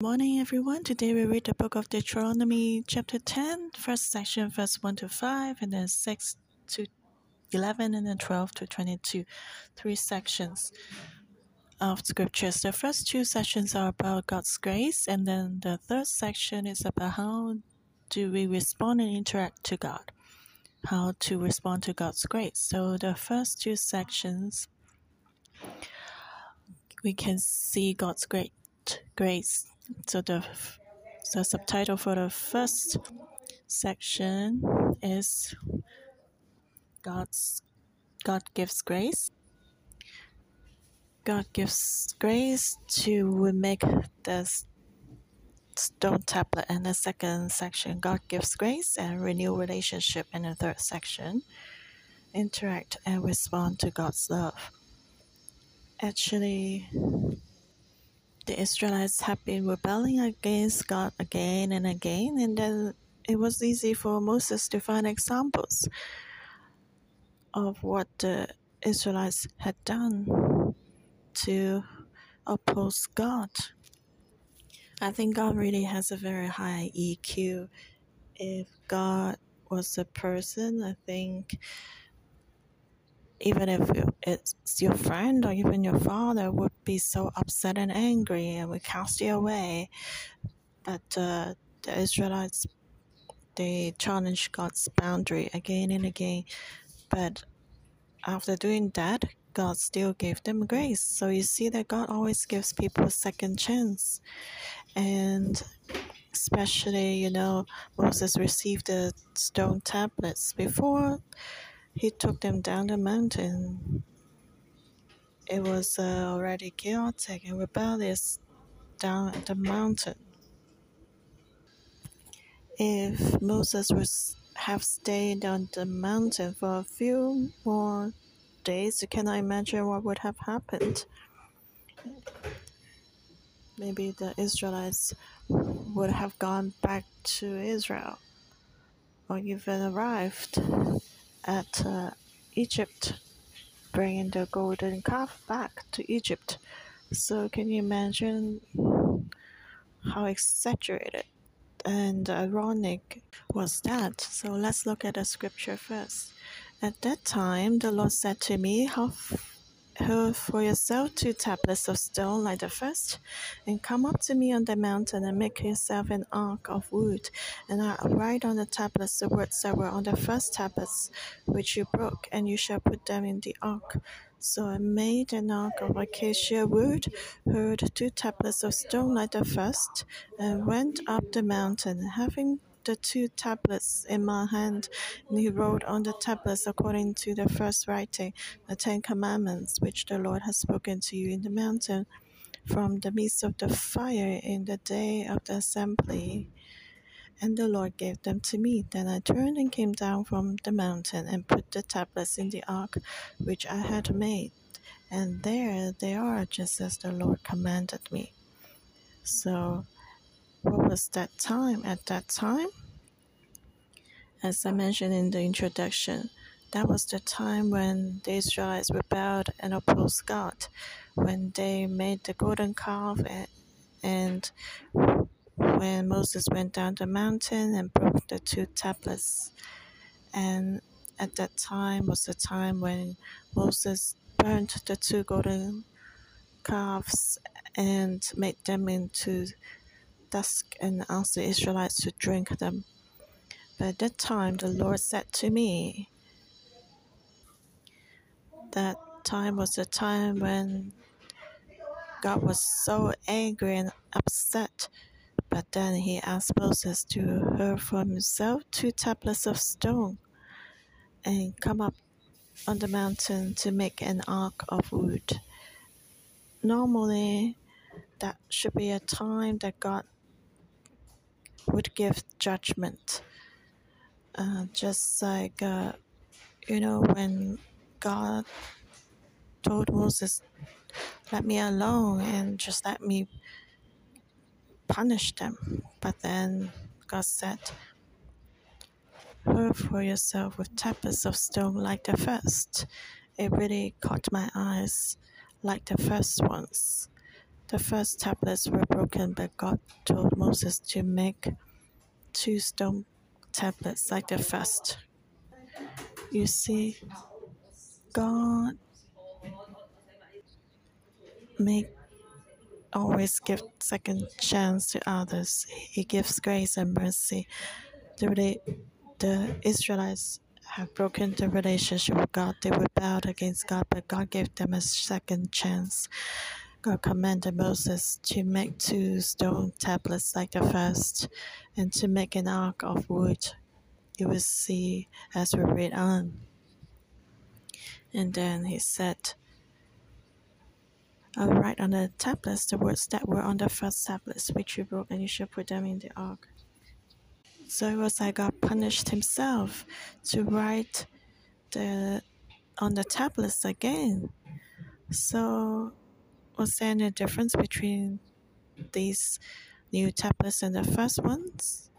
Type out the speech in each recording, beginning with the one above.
Morning, everyone. Today we read the book of Deuteronomy, chapter 10, first section, verse 1 to 5, and then 6 to 11, and then 12 to 22. Three sections of scriptures. The first two sections are about God's grace, and then the third section is about how do we respond and interact to God, how to respond to God's grace. So the first two sections, we can see God's great grace so the the subtitle for the first section is God's God gives grace. God gives grace to make the stone tablet and the second section God gives grace and renew relationship in the third section interact and respond to God's love. Actually the Israelites have been rebelling against God again and again, and then it was easy for Moses to find examples of what the Israelites had done to oppose God. I think God really has a very high EQ. If God was a person, I think even if it's your friend or even your father would be so upset and angry and would cast you away. But uh, the Israelites, they challenged God's boundary again and again. But after doing that, God still gave them grace. So you see that God always gives people a second chance. And especially, you know, Moses received the stone tablets before he took them down the mountain. It was uh, already chaotic and rebellious down the mountain. If Moses would have stayed on the mountain for a few more days, you cannot imagine what would have happened. Maybe the Israelites would have gone back to Israel or even arrived at uh, Egypt, bringing the golden calf back to Egypt. So, can you imagine how exaggerated and ironic was that? So, let's look at the scripture first. At that time, the Lord said to me, How Hold for yourself two tablets of stone like the first, and come up to me on the mountain and make yourself an ark of wood. And I will write on the tablets the words that were on the first tablets, which you broke, and you shall put them in the ark. So I made an ark of acacia wood, heard two tablets of stone like the first, and went up the mountain, having the two tablets in my hand, and he wrote on the tablets according to the first writing, the Ten Commandments, which the Lord has spoken to you in the mountain from the midst of the fire in the day of the assembly. And the Lord gave them to me. Then I turned and came down from the mountain and put the tablets in the ark which I had made. And there they are, just as the Lord commanded me. So what was that time? At that time, as I mentioned in the introduction, that was the time when the Israelites rebelled and opposed God, when they made the golden calf and, and when Moses went down the mountain and broke the two tablets. And at that time was the time when Moses burned the two golden calves and made them into dusk and asked the Israelites to drink them. But at that time, the Lord said to me, that time was the time when God was so angry and upset. But then he asked Moses to hurl for himself two tablets of stone and come up on the mountain to make an ark of wood. Normally, that should be a time that God would give judgment. Uh, just like, uh, you know, when God told Moses, let me alone and just let me punish them. But then God said, Hurl for yourself with tablets of stone like the first. It really caught my eyes like the first ones. The first tablets were broken, but God told Moses to make two stone tablets like the first. You see, God make always give second chance to others. He gives grace and mercy. The, the Israelites have broken the relationship with God. They rebelled against God, but God gave them a second chance. God commanded Moses to make two stone tablets like the first, and to make an ark of wood. You will see as we read on. And then he said, I'll write on the tablets the words that were on the first tablets, which you broke, and you shall put them in the ark. So it was like God punished himself to write the on the tablets again. So was there any difference between these new tablets and the first ones?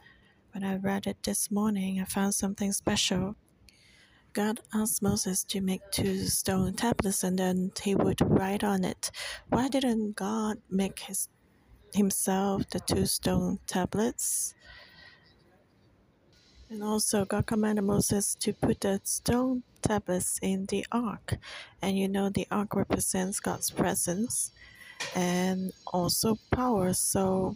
When I read it this morning, I found something special. God asked Moses to make two stone tablets and then he would write on it. Why didn't God make his himself the two stone tablets? And also, God commanded Moses to put the stone tablets in the ark. And you know, the ark represents God's presence and also power. So,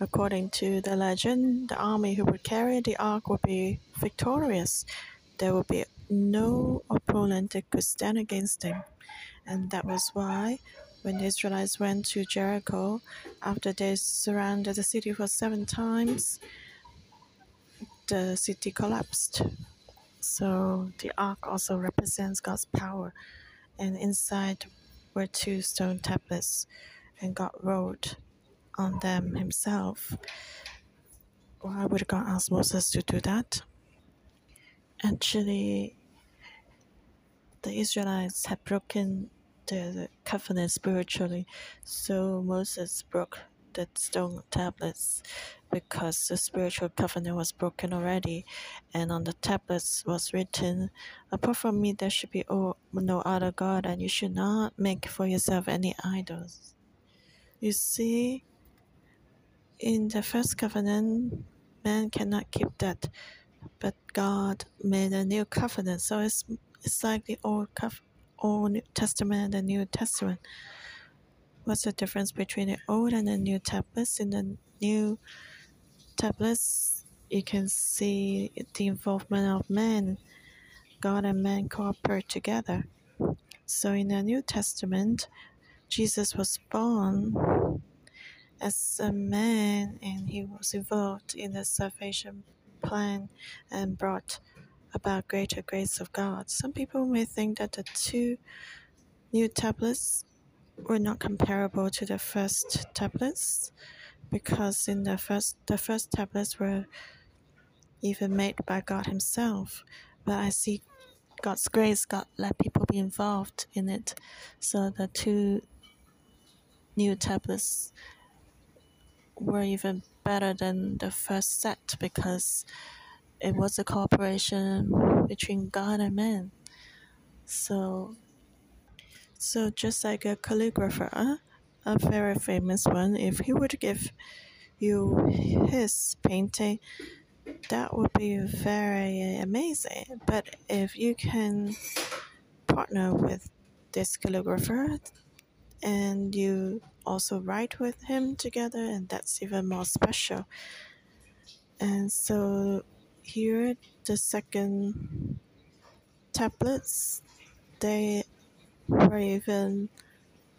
according to the legend, the army who would carry the ark would be victorious. There would be no opponent that could stand against him. And that was why when the Israelites went to Jericho, after they surrounded the city for seven times, the city collapsed. So the ark also represents God's power. And inside were two stone tablets, and God wrote on them himself. Why would God ask Moses to do that? Actually, the Israelites had broken the covenant spiritually, so Moses broke the stone tablets because the spiritual covenant was broken already, and on the tablets was written, Apart from me, there should be no other God, and you should not make for yourself any idols. You see, in the first covenant, man cannot keep that, but God made a new covenant, so it's it's like the Old, Old Testament and the New Testament. What's the difference between the Old and the New tablets? In the New tablets, you can see the involvement of man. God and man cooperate together. So in the New Testament, Jesus was born as a man and he was involved in the salvation plan and brought about greater grace of God. Some people may think that the two new tablets were not comparable to the first tablets because in the first the first tablets were even made by God himself. But I see God's grace God let people be involved in it. So the two new tablets were even better than the first set because it was a cooperation between God and man. So, so just like a calligrapher, a very famous one, if he would give you his painting, that would be very amazing. But if you can partner with this calligrapher and you also write with him together, and that's even more special. And so here the second tablets they were even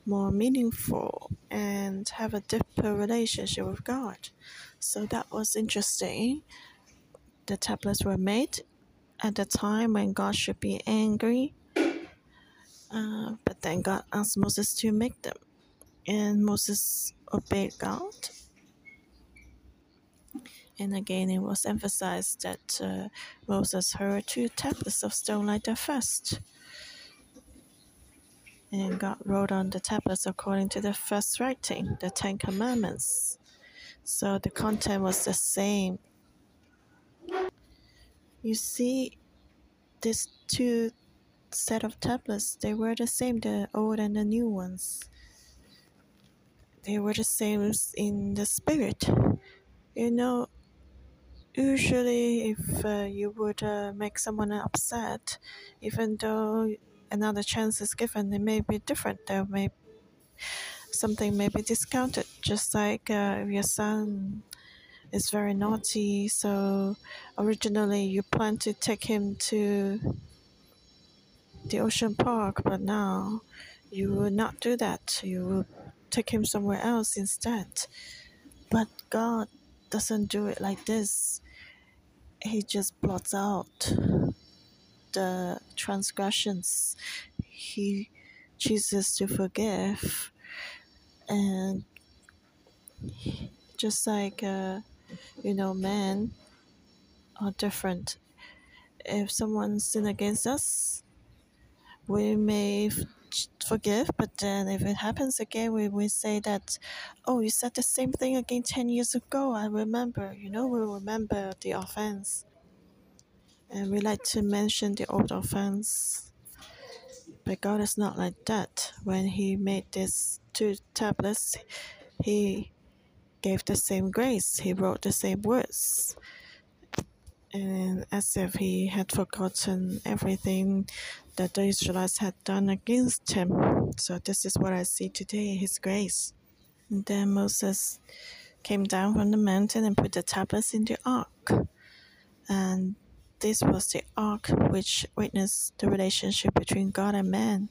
more meaningful and have a deeper relationship with God. So that was interesting. The tablets were made at the time when God should be angry, uh, but then God asked Moses to make them, and Moses obeyed God and again, it was emphasized that uh, Moses heard two tablets of stone like the first. And God wrote on the tablets according to the first writing, the Ten Commandments. So the content was the same. You see, these two set of tablets, they were the same, the old and the new ones. they were the same in the spirit. You know, usually if uh, you would uh, make someone upset, even though another chance is given, it may be different. There may something may be discounted, just like uh, your son is very naughty. So originally you plan to take him to the ocean park, but now you will not do that. You will take him somewhere else instead. But God doesn't do it like this. He just blots out the transgressions. He chooses to forgive. And just like, uh, you know, men are different. If someone sin against us, we may forgive, but then if it happens again, we will say that, oh, you said the same thing again 10 years ago. I remember, you know, we remember the offense. And we like to mention the old offense. But God is not like that. When He made these two tablets, He gave the same grace, He wrote the same words. And as if He had forgotten everything that the Israelites had done against him. So this is what I see today, his grace. And then Moses came down from the mountain and put the tablets in the ark. And this was the ark which witnessed the relationship between God and man.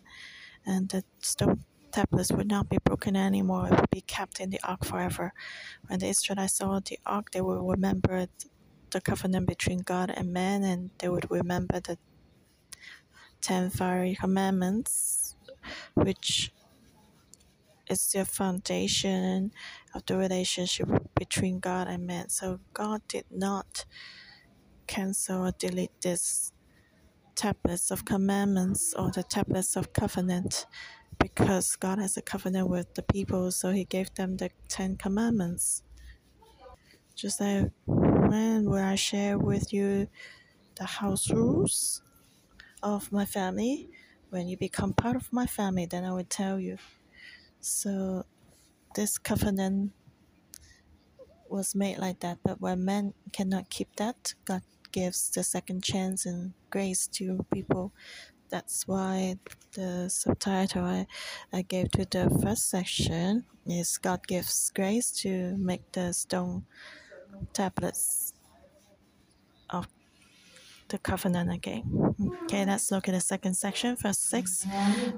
And the stone tablets would not be broken anymore, it would be kept in the ark forever. When the Israelites saw the ark, they would remember the covenant between God and man, and they would remember the ten fiery commandments, which is the foundation of the relationship between God and man. So God did not cancel or delete this tablets of commandments or the tablets of covenant because God has a covenant with the people, so He gave them the Ten Commandments. Just like when will I share with you the house rules? of my family. When you become part of my family, then I will tell you. So, this covenant was made like that. But when men cannot keep that, God gives the second chance and grace to people. That's why the subtitle I, I gave to the first section is God gives grace to make the stone tablets the covenant again. Okay, let's look at the second section, verse 6.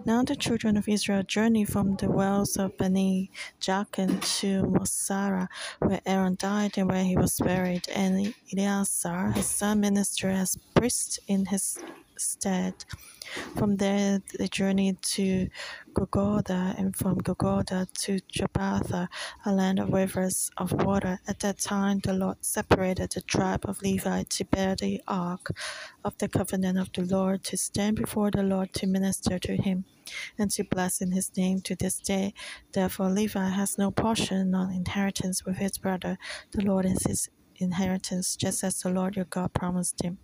Now the children of Israel journeyed from the wells of Bene Jaakan to Moserah, where Aaron died and where he was buried, and Eleazar, his son, ministered as priest in his stead. From there, they journeyed to Gudgodah, and from Gudgodah to Jotbathah, a land of rivers of water. At that time, the Lord separated the tribe of Levi to bear the ark of the covenant of the Lord, to stand before the Lord to minister to him, and to bless in his name to this day. Therefore, Levi has no portion nor inheritance with his brother. The Lord is his inheritance, just as the Lord your God promised him.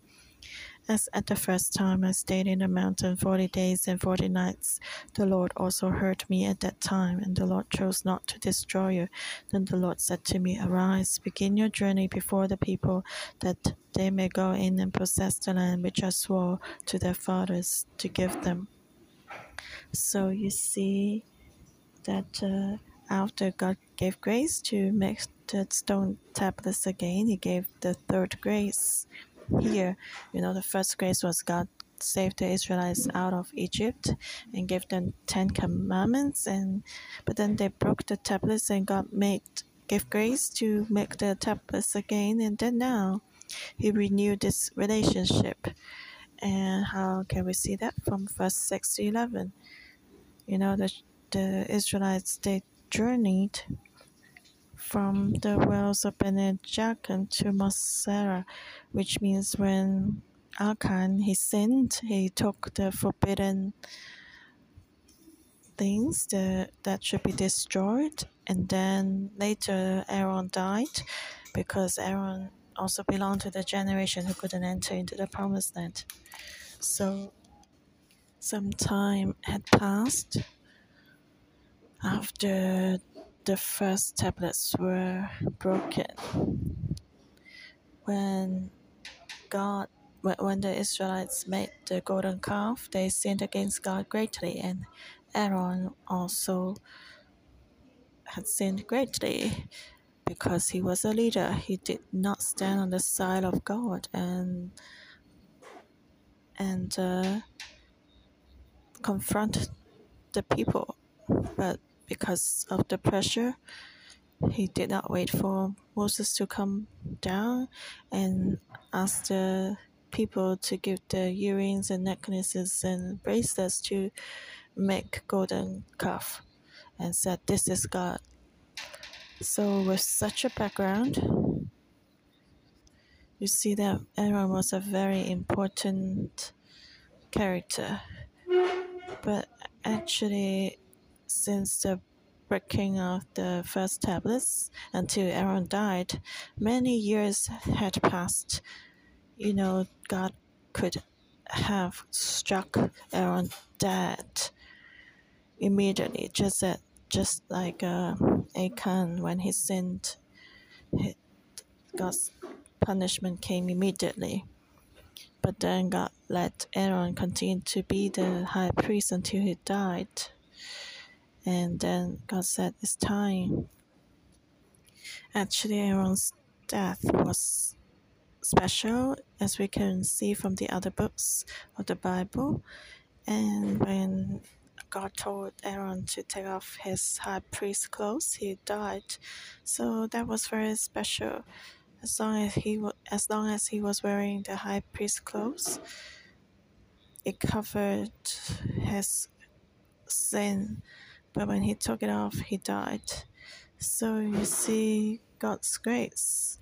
As at the first time I stayed in the mountain forty days and forty nights, the Lord also heard me at that time, and the Lord chose not to destroy you. Then the Lord said to me, Arise, begin your journey before the people, that they may go in and possess the land which I swore to their fathers to give them. So you see that uh, after God gave grace to make the stone tablets again, He gave the third grace here, you know, the first grace was God saved the Israelites out of Egypt and gave them Ten Commandments, and but then they broke the tablets, and God made gave grace to make the tablets again, and then now He renewed this relationship. And how can we see that from verse six to eleven? You know, the the Israelites they journeyed from the wells of Bene Jaakan to Moserah, which means when Achan he sinned, he took the forbidden things that, that should be destroyed, and then later Aaron died because Aaron also belonged to the generation who couldn't enter into the promised land. So some time had passed after the first tablets were broken. When God, when the Israelites made the golden calf, they sinned against God greatly, and Aaron also had sinned greatly because he was a leader. He did not stand on the side of God and and uh, confront the people, but because of the pressure, he did not wait for Moses to come down and ask the people to give the earrings and necklaces and bracelets to make golden calf and said this is God. So with such a background you see that Aaron was a very important character. But actually since the breaking of the first tablets until Aaron died, many years had passed. You know, God could have struck Aaron dead immediately, just that, just like uh, Achan when he sinned, God's punishment came immediately. But then God let Aaron continue to be the high priest until he died. And then God said, It's time. Actually, Aaron's death was special, as we can see from the other books of the Bible. And when God told Aaron to take off his high priest clothes, he died. So that was very special. As long as he as long as he was wearing the high priest clothes, it covered his sin but when he took it off, he died. So you see God's grace.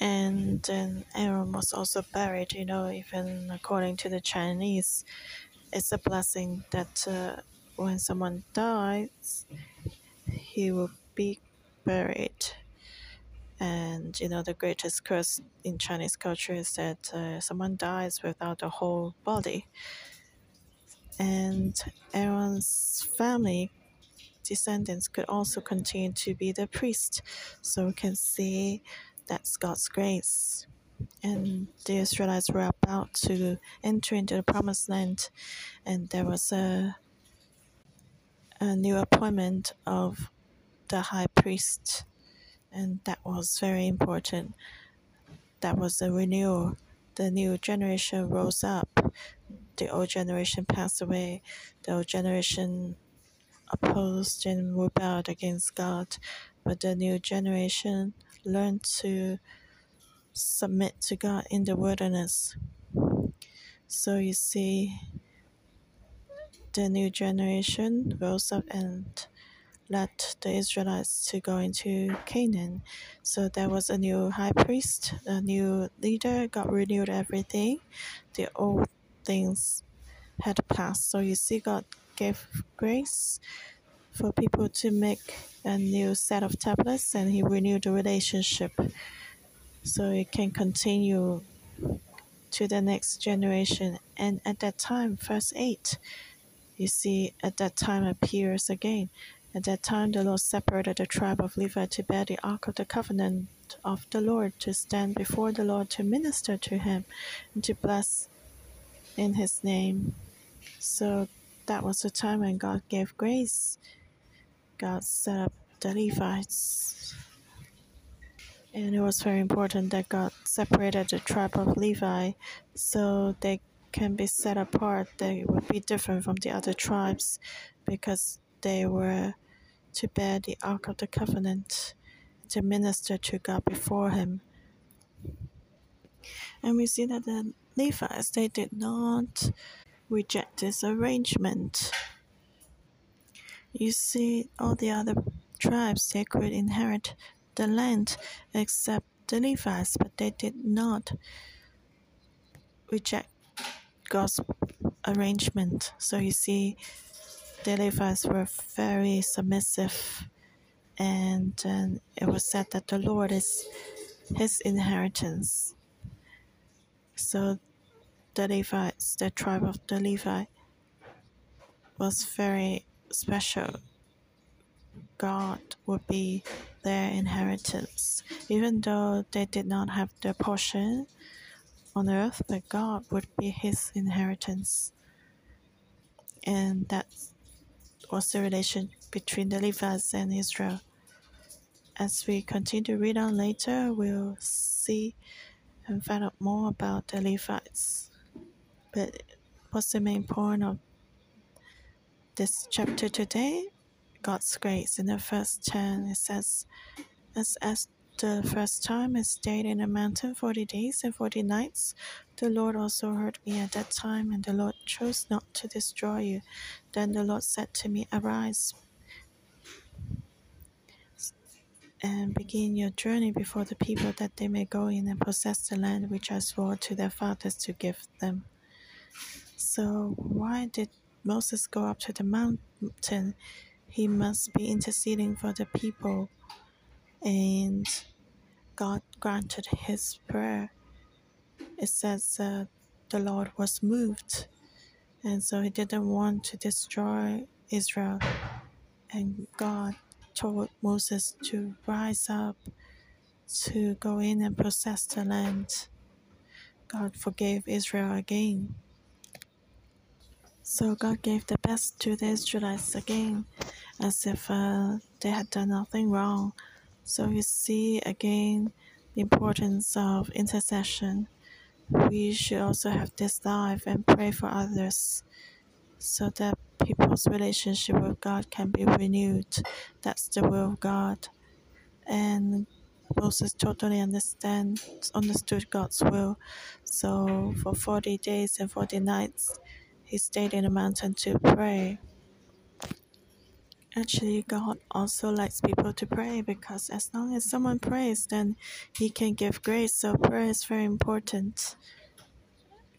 And then Aaron was also buried, you know, even according to the Chinese, it's a blessing that uh, when someone dies, he will be buried. And you know, the greatest curse in Chinese culture is that uh, someone dies without a whole body and Aaron's family descendants could also continue to be the priest. So we can see that's God's grace. And the Israelites were about to enter into the promised land, and there was a, a new appointment of the high priest, and that was very important. That was a renewal. The new generation rose up the old generation passed away, the old generation opposed and rebelled against God, but the new generation learned to submit to God in the wilderness. So you see, the new generation rose up and led the Israelites to go into Canaan. So there was a new high priest, a new leader, God renewed everything. The old things had passed. So you see, God gave grace for people to make a new set of tablets and He renewed the relationship so it can continue to the next generation. And at that time, verse 8, you see, at that time appears again. At that time, the Lord separated the tribe of Levi to bear the ark of the covenant of the Lord, to stand before the Lord, to minister to Him, and to bless in his name. So that was the time when God gave grace. God set up the Levites. And it was very important that God separated the tribe of Levi so they can be set apart. They would be different from the other tribes because they were to bear the Ark of the Covenant, to minister to God before Him. And we see that the Levites, they did not reject this arrangement. You see, all the other tribes, they could inherit the land except the Levites, but they did not reject God's arrangement. So you see, the Levites were very submissive, and, and it was said that the Lord is his inheritance. So the Levites, the tribe of the Levi, was very special God would be their inheritance, even though they did not have their portion on earth, but God would be his inheritance. And that was the relation between the Levites and Israel. As we continue to read on later, we'll see and find out more about the Levites. But what's the main point of this chapter today? God's grace. In the first 10, it says, As, as the first time I stayed in a mountain 40 days and 40 nights, the Lord also heard me at that time, and the Lord chose not to destroy you. Then the Lord said to me, Arise and begin your journey before the people that they may go in and possess the land which I swore to their fathers to give them. So, why did Moses go up to the mountain? He must be interceding for the people, and God granted his prayer. It says uh, the Lord was moved, and so he didn't want to destroy Israel, and God told Moses to rise up to go in and possess the land. God forgave Israel again. So God gave the best to the Israelites again, as if uh, they had done nothing wrong. So you see again the importance of intercession. We should also have this life and pray for others so that people's relationship with God can be renewed. That's the will of God. And Moses totally understand understood God's will. So for 40 days and 40 nights, he stayed in the mountain to pray. Actually, God also likes people to pray because as long as someone prays, then He can give grace. So, prayer is very important.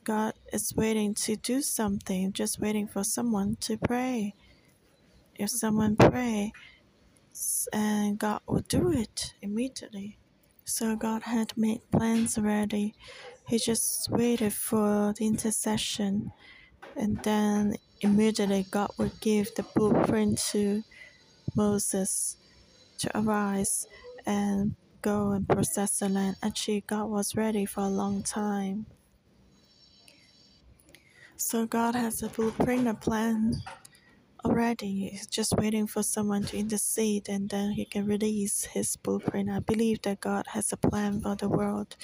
God is waiting to do something, just waiting for someone to pray. If someone pray, and God will do it immediately. So God had made plans already. He just waited for the intercession, and then immediately God would give the blueprint to Moses to arise and go and possess the land. Actually, God was ready for a long time. So God has a blueprint, a plan already. He's just waiting for someone to intercede and then he can release his blueprint. I believe that God has a plan for the world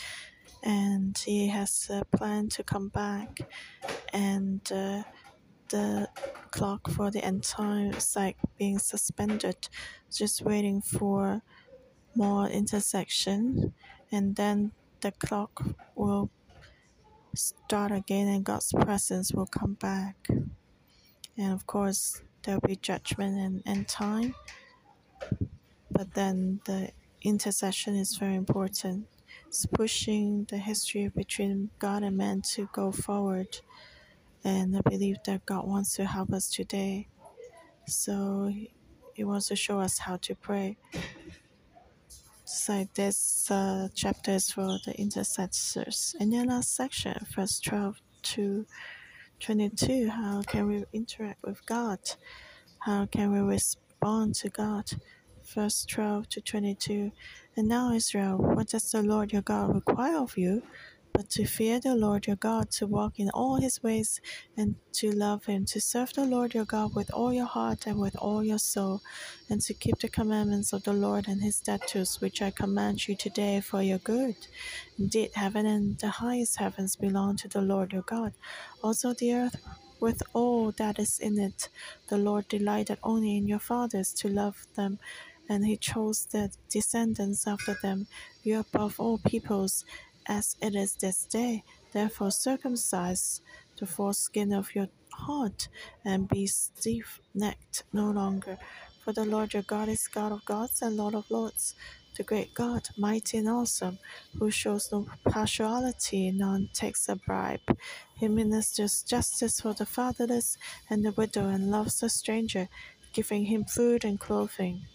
and he has a plan to come back and uh, the clock for the end time is being suspended, just waiting for more intercession and then the clock will start again and God's presence will come back. And of course, there'll be judgment and, and time. But then the intercession is very important. It's pushing the history between God and man to go forward. And I believe that God wants to help us today. So He wants to show us how to pray. So this uh, chapter is for the intercessors. And then last section, verse 12 to 22, how can we interact with God? How can we respond to God? Verse 12 to 22. And now, Israel, what does the Lord your God require of you? But to fear the Lord your God, to walk in all his ways, and to love him, to serve the Lord your God with all your heart and with all your soul, and to keep the commandments of the Lord and his statutes, which I command you today for your good. Indeed, heaven and the highest heavens belong to the Lord your God. Also, the earth with all that is in it. The Lord delighted only in your fathers to love them, and he chose the descendants after them. You above all peoples as it is this day. Therefore, circumcise the foreskin of your heart and be stiff necked no longer. For the Lord your God is God of gods and Lord of lords, the great God, mighty and awesome, who shows no partiality, none takes a bribe. He ministers justice for the fatherless and the widow and loves the stranger, giving him food and clothing.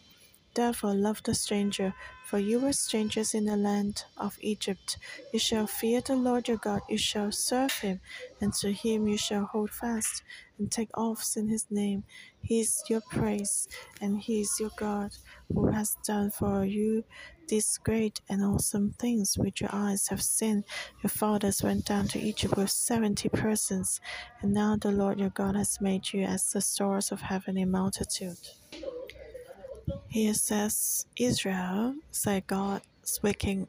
Therefore, love the stranger, for you were strangers in the land of Egypt. You shall fear the Lord your God, you shall serve him, and to him you shall hold fast, and take oaths in his name. He is your praise, and he is your God, who has done for you these great and awesome things which your eyes have seen. Your fathers went down to Egypt with seventy persons, and now the Lord your God has made you as the stars of heaven in multitude. Here says Israel, say God waking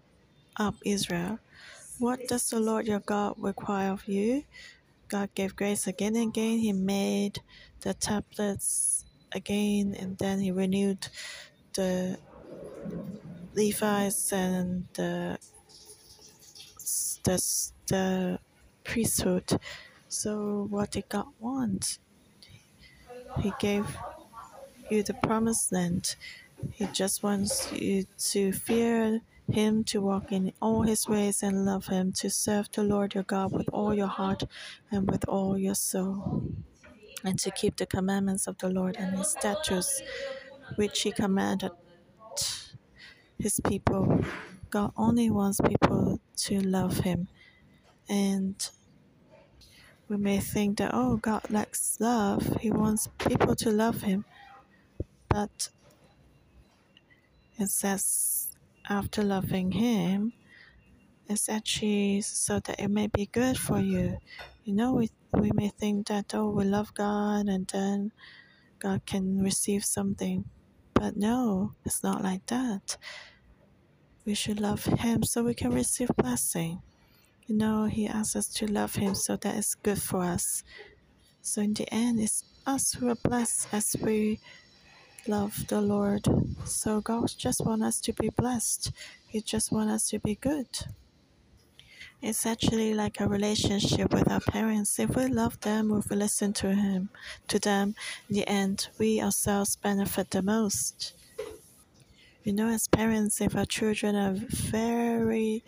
up Israel. What does the Lord your God require of you? God gave grace again and again. He made the tablets again, and then he renewed the Levites and the the, the priesthood. So what did God want? He gave you the promised land. He just wants you to fear him, to walk in all his ways and love him, to serve the Lord your God with all your heart and with all your soul, and to keep the commandments of the Lord and his statutes, which he commanded his people. God only wants people to love him. And we may think that, oh, God lacks love. He wants people to love him. But it says, after loving him, it's actually so that it may be good for you. You know, we, we may think that, oh, we love God and then God can receive something. But no, it's not like that. We should love Him so we can receive blessing. You know, He asks us to love Him so that it's good for us. So in the end, it's us who are blessed as we love the Lord. So God just wants us to be blessed. He just wants us to be good. It's actually like a relationship with our parents. If we love them, if we listen to him, to them, in the end, we ourselves benefit the most. You know, as parents, if our children are very,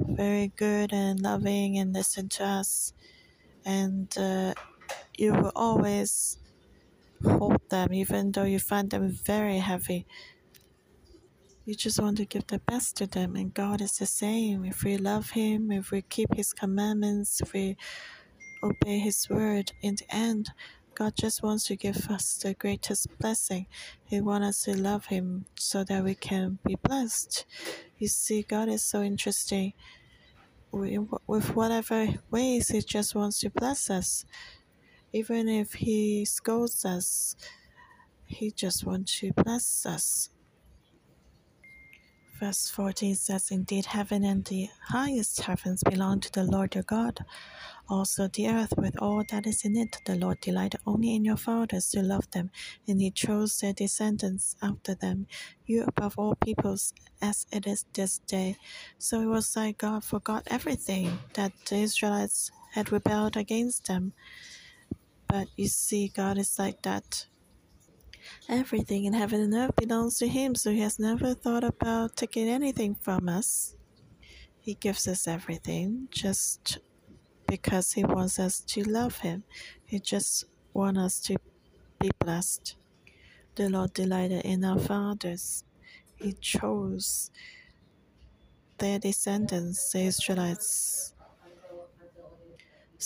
very good and loving and listen to us, and uh, you will always hold them, even though you find them very heavy. You just want to give the best to them, and God is the same. If we love Him, if we keep His commandments, if we obey His word, in the end, God just wants to give us the greatest blessing. He wants us to love Him so that we can be blessed. You see, God is so interesting. With whatever ways, He just wants to bless us. Even if He scolds us, He just wants to bless us. Verse 14 says, Indeed, heaven and the highest heavens belong to the Lord your God also the earth with all that is in it. The Lord delighted only in your fathers to love them, and he chose their descendants after them, you above all peoples, as it is this day. So it was like God forgot everything that the Israelites had rebelled against them. But you see, God is like that. Everything in heaven and earth belongs to Him, so He has never thought about taking anything from us. He gives us everything, just because He wants us to love Him. He just wants us to be blessed. The Lord delighted in our fathers. He chose their descendants, the Israelites.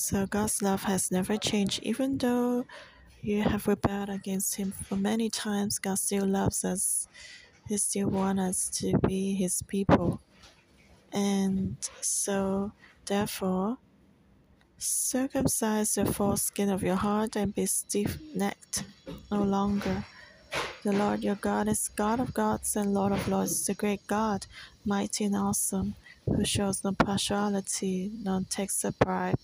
So God's love has never changed. Even though you have rebelled against Him for many times, God still loves us. He still wants us to be His people. And so, therefore, Circumcise the foreskin of your heart and be stiff necked no longer. The Lord your God is God of gods and Lord of lords, the great God, mighty and awesome, who shows no partiality, nor takes a bribe.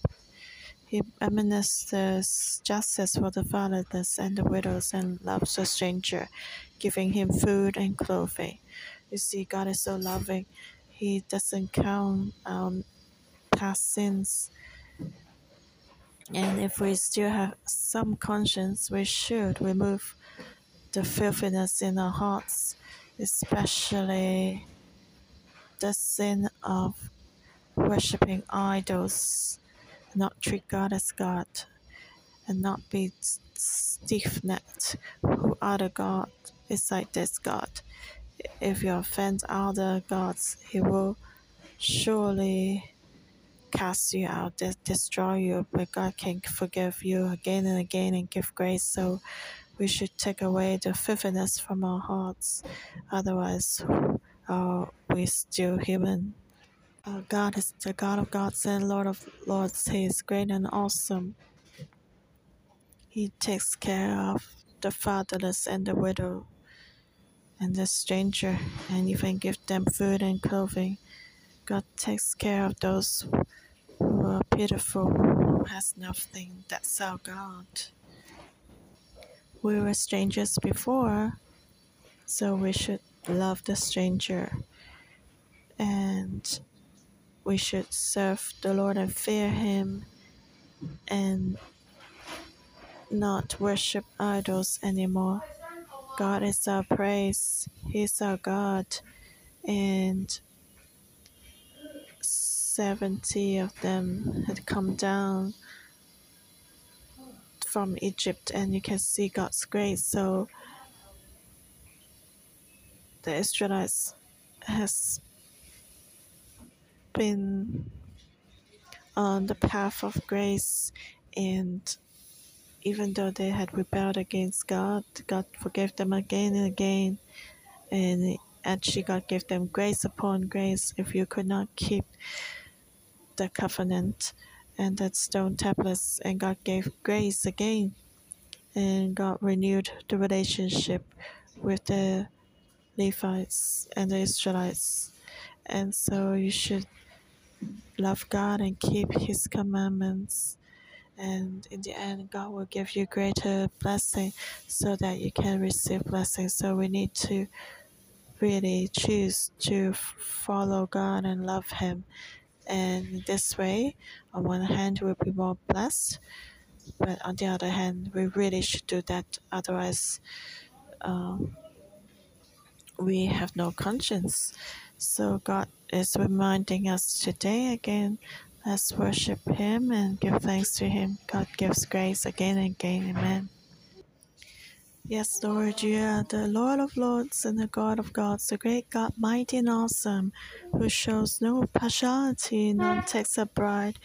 He administers justice for the fatherless and the widows and loves the stranger, giving him food and clothing. You see, God is so loving. He doesn't count um, past sins and if we still have some conscience, we should remove the filthiness in our hearts, especially the sin of worshipping idols, not treat God as God, and not be stiff necked. Who other God is like this God? If you offend other gods, He will surely cast you out, destroy you, but God can forgive you again and again and give grace. So we should take away the filthiness from our hearts. Otherwise, uh, we're still human. Uh, God is the God of gods and Lord of lords. He is great and awesome. He takes care of the fatherless and the widow and the stranger and even give them food and clothing. God takes care of those who are pitiful, who has nothing. That's our God. We were strangers before, so we should love the stranger and we should serve the Lord and fear Him and not worship idols anymore. God is our praise, He's our God, and 70 of them had come down from Egypt, and you can see God's grace. So the Israelites has been on the path of grace, and even though they had rebelled against God, God forgave them again and again, and actually God gave them grace upon grace. If you could not keep the covenant and that stone tablets, and God gave grace again, and God renewed the relationship with the Levites and the Israelites. And so you should love God and keep His commandments. And in the end, God will give you greater blessing so that you can receive blessing. So we need to really choose to follow God and love Him and this way, on one hand, we'll be more blessed, but on the other hand, we really should do that. Otherwise, um, we have no conscience. So God is reminding us today again. Let's worship Him and give thanks to Him. God gives grace again and again. Amen. Yes, Lord, you are the Lord of lords and the God of gods, the great God, mighty and awesome, who shows no partiality nor takes a bride.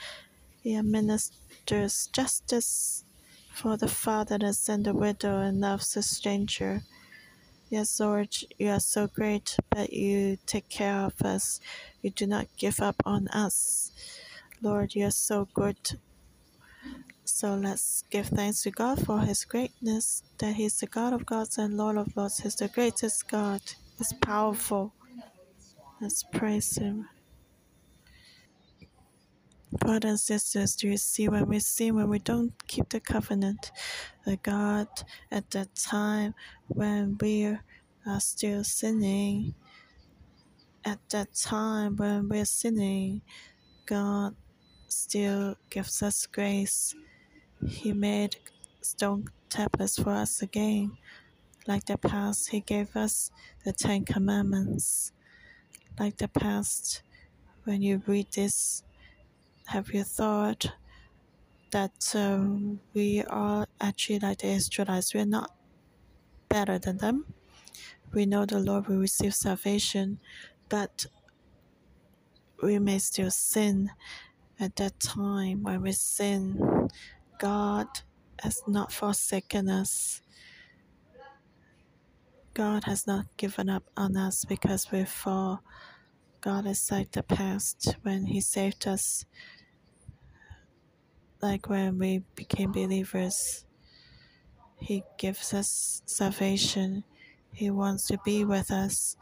He administers justice for the fatherless and the widow and loves the stranger. Yes, Lord, you are so great, but you take care of us. You do not give up on us. Lord, you are so good so let's give thanks to God for His greatness, that He's the God of gods and Lord of lords. He's the greatest God. He's powerful. Let's praise Him. Brothers and sisters, do you see when we sin, when we don't keep the covenant, the God at that time when we are still sinning, at that time when we're sinning, God still gives us grace he made stone tablets for us again. Like the past, He gave us the Ten Commandments. Like the past, when you read this, have you thought that um, we are actually like the Israelites? We're not better than them. We know the Lord will receive salvation, but we may still sin at that time when we sin God has not forsaken us. God has not given up on us because we fall. God is like the past when He saved us, like when we became believers. He gives us salvation. He wants to be with us.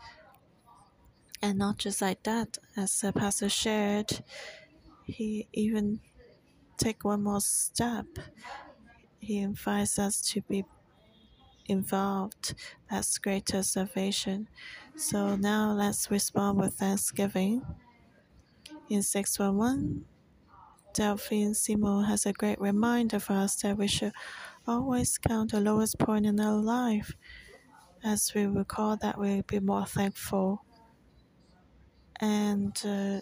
And not just like that, as the pastor shared, he even take one more step he invites us to be involved. That's greater salvation. So now let's respond with thanksgiving. In 611, Delphine Simon has a great reminder for us that we should always count the lowest point in our life. As we recall that, we'll be more thankful. And uh,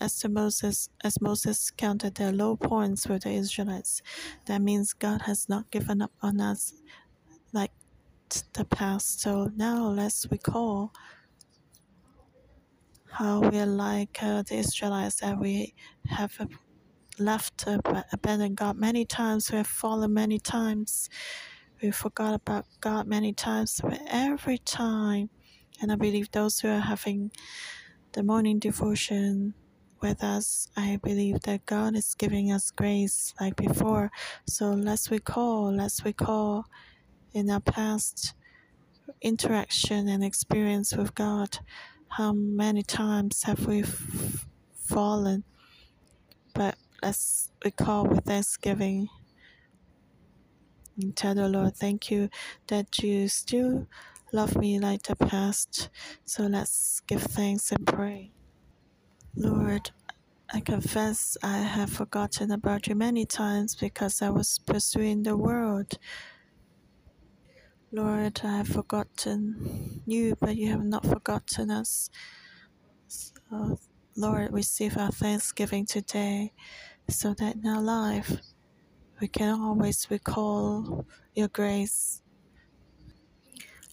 as Moses as Moses counted their low points with the Israelites. That means God has not given up on us like the past. So now let's recall how we are like uh, the Israelites that we have left, uh, abandoned God many times. We have fallen many times. We forgot about God many times. But every time, and I believe those who are having the morning devotion with us, I believe that God is giving us grace like before. So let's recall, let's recall in our past interaction and experience with God. How many times have we f- fallen? But let's recall with thanksgiving and tell the Lord, thank you that you still love me like the past. So let's give thanks and pray. Lord, I confess I have forgotten about you many times because I was pursuing the world. Lord, I have forgotten you, but you have not forgotten us. So, Lord, receive our thanksgiving today so that in our life we can always recall your grace.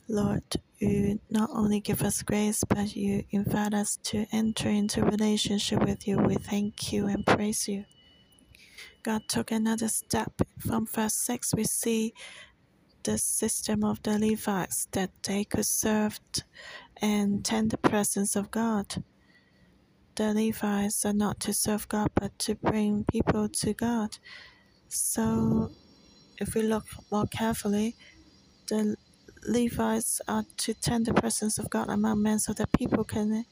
Lord, you not only give us grace, but you invite us to enter into relationship with you. We thank you and praise you. God took another step. From verse 6, we see the system of the Levites that they could serve and tend the presence of God. The Levites are not to serve God but to bring people to God. So, if we look more carefully, the Levites are to tend the presence of God among men so that people can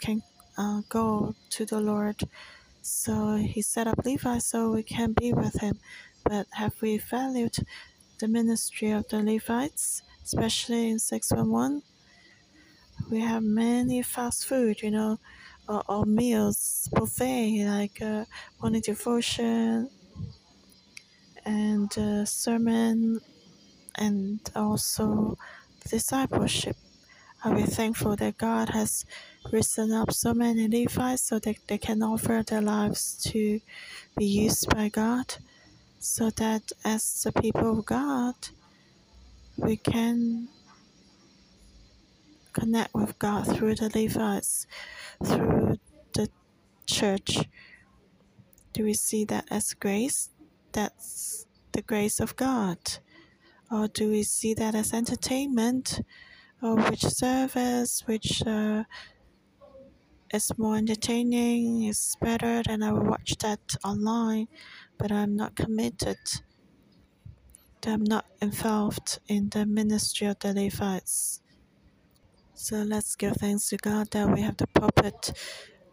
can uh, go to the Lord So he set up Levi so we can be with him. But have we valued the ministry of the Levites, especially in 611? We have many fast food, you know, or, or meals, buffet, like uh, morning devotion and uh, sermon, and also discipleship. Are we thankful that God has risen up so many Levites so that they can offer their lives to be used by God? So that as the people of God, we can connect with God through the Levites, through the church. Do we see that as grace? That's the grace of God. Or do we see that as entertainment? Or which service, which uh, is more entertaining, is better, than I will watch that online, but I'm not committed. I'm not involved in the ministry of the Levites. So let's give thanks to God that we have the pulpit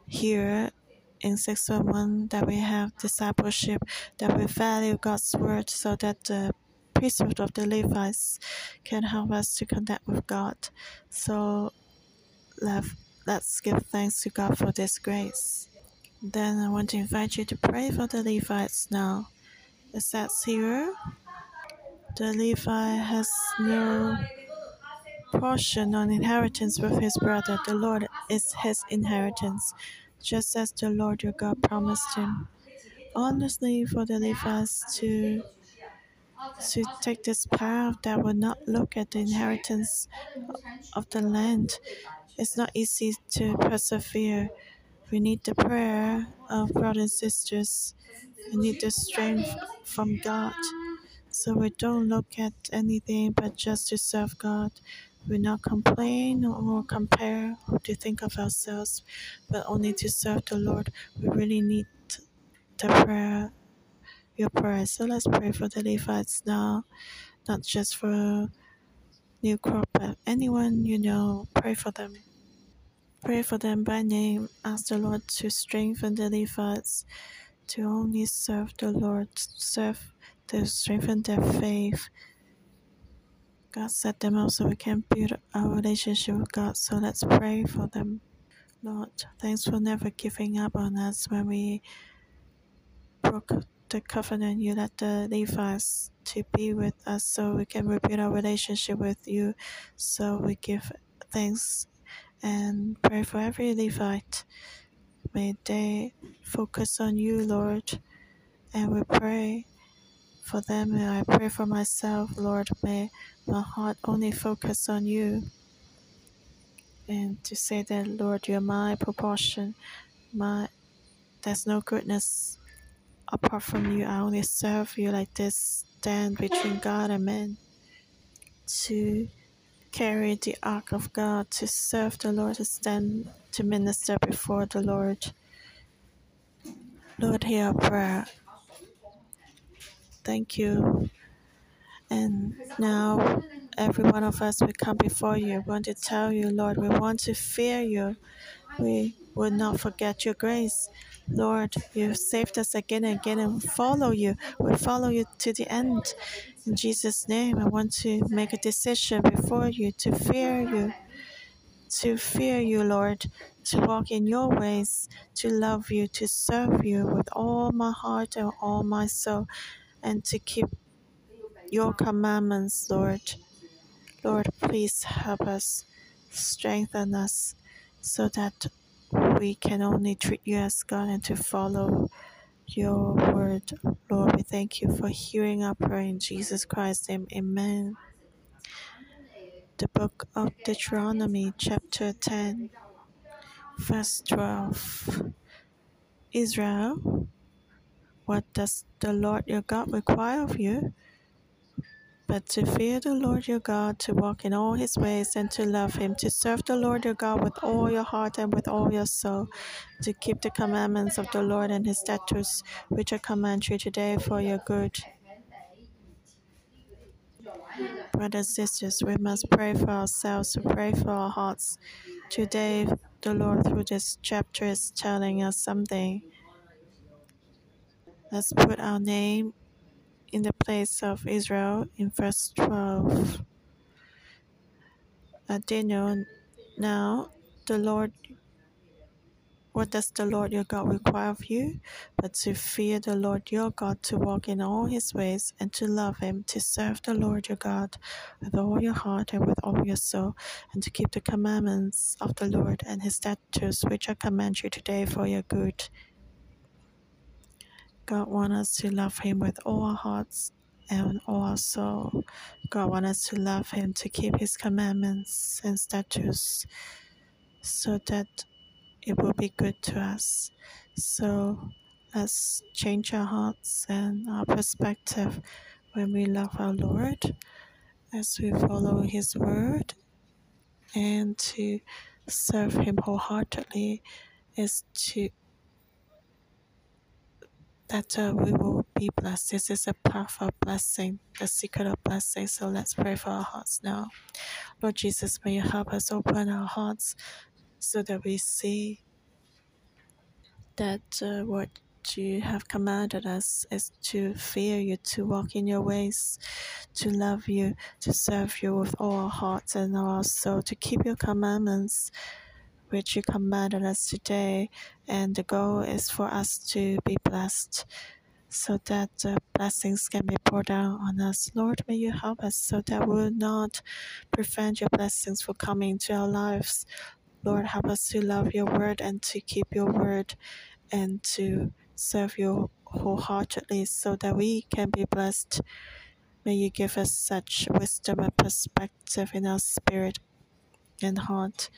here in 611, that we have discipleship, that we value God's word so that the priesthood of the Levites can help us to connect with God. So let, let's give thanks to God for this grace. Then I want to invite you to pray for the Levites now. It says here, the Levite has no portion on inheritance with his brother. The Lord is his inheritance, just as the Lord your God promised him. Honestly, for the Levites to to take this path that will not look at the inheritance of the land, it's not easy to persevere. We need the prayer of brothers and sisters. We need the strength from God. So we don't look at anything but just to serve God. We not complain or compare or to think of ourselves, but only to serve the Lord. We really need the prayer, your prayer. So let's pray for the Levites now, not just for New Crop, but anyone you know, pray for them. Pray for them by name. Ask the Lord to strengthen the Levites to only serve the Lord, serve to strengthen their faith. God set them up so we can build our relationship with God. So let's pray for them. Lord, thanks for never giving up on us when we broke the covenant. You let the Levites to be with us so we can rebuild our relationship with you. So we give thanks and pray for every Levite. May they focus on you, Lord. And we pray for them. And I pray for myself, Lord. May my heart only focus on you. and to say that, Lord, you're my proportion. My there's no goodness apart from you. I only serve you like this. Stand between God and man to carry the ark of God, to serve the Lord, to stand to minister before the Lord. Lord, hear our prayer. Thank you. And now, every one of us, we come before you. We want to tell you, Lord, we want to fear you. We will not forget your grace. Lord, you saved us again and again and follow you. We follow you to the end. In Jesus' name, I want to make a decision before you to fear you, to fear you, Lord, to walk in your ways, to love you, to serve you with all my heart and all my soul, and to keep your commandments, Lord. Lord, please help us, strengthen us, so that we can only treat you as God and to follow your word. Lord, we thank you for hearing our prayer in Jesus Christ's name. Amen. The book of Deuteronomy, chapter 10, verse 12. Israel, what does the Lord your God require of you? But to fear the Lord your God, to walk in all his ways, and to love him, to serve the Lord your God with all your heart and with all your soul, to keep the commandments of the Lord and his statutes, which I command you today for your good. Brothers and sisters, we must pray for ourselves, to pray for our hearts. Today, the Lord, through this chapter, is telling us something. Let's put our name in the place of Israel in verse 12. Uh, Daniel, now the Lord, what does the Lord your God require of you? But to fear the Lord your God, to walk in all his ways, and to love him, to serve the Lord your God with all your heart and with all your soul, and to keep the commandments of the Lord and his statutes, which I command you today for your good. God wants us to love him with all our hearts and all our soul. God wants us to love him, to keep his commandments and statutes, so that it will be good to us. So let's change our hearts and our perspective when we love our Lord as we follow His word and to serve Him wholeheartedly is to that uh, we will be blessed. This is a path of blessing, the secret of blessing. So let's pray for our hearts now. Lord Jesus, may you help us open our hearts so that we see that uh, what you have commanded us is to fear you, to walk in your ways, to love you, to serve you with all our hearts and all our soul, to keep your commandments, which you commanded us today. And the goal is for us to be blessed. So that uh, blessings can be poured down on us. Lord, may you help us so that we will not prevent your blessings from coming to our lives. Lord, help us to love your word and to keep your word and to serve you wholeheartedly so that we can be blessed. May you give us such wisdom and perspective in our spirit and heart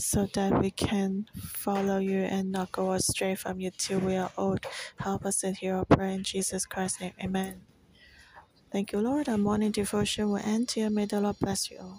so that we can follow you and not go astray from you till we are old. Help us and hear our prayer in Jesus Christ's name. Amen. Thank you, Lord. Our morning devotion will end here. May the Lord bless you all.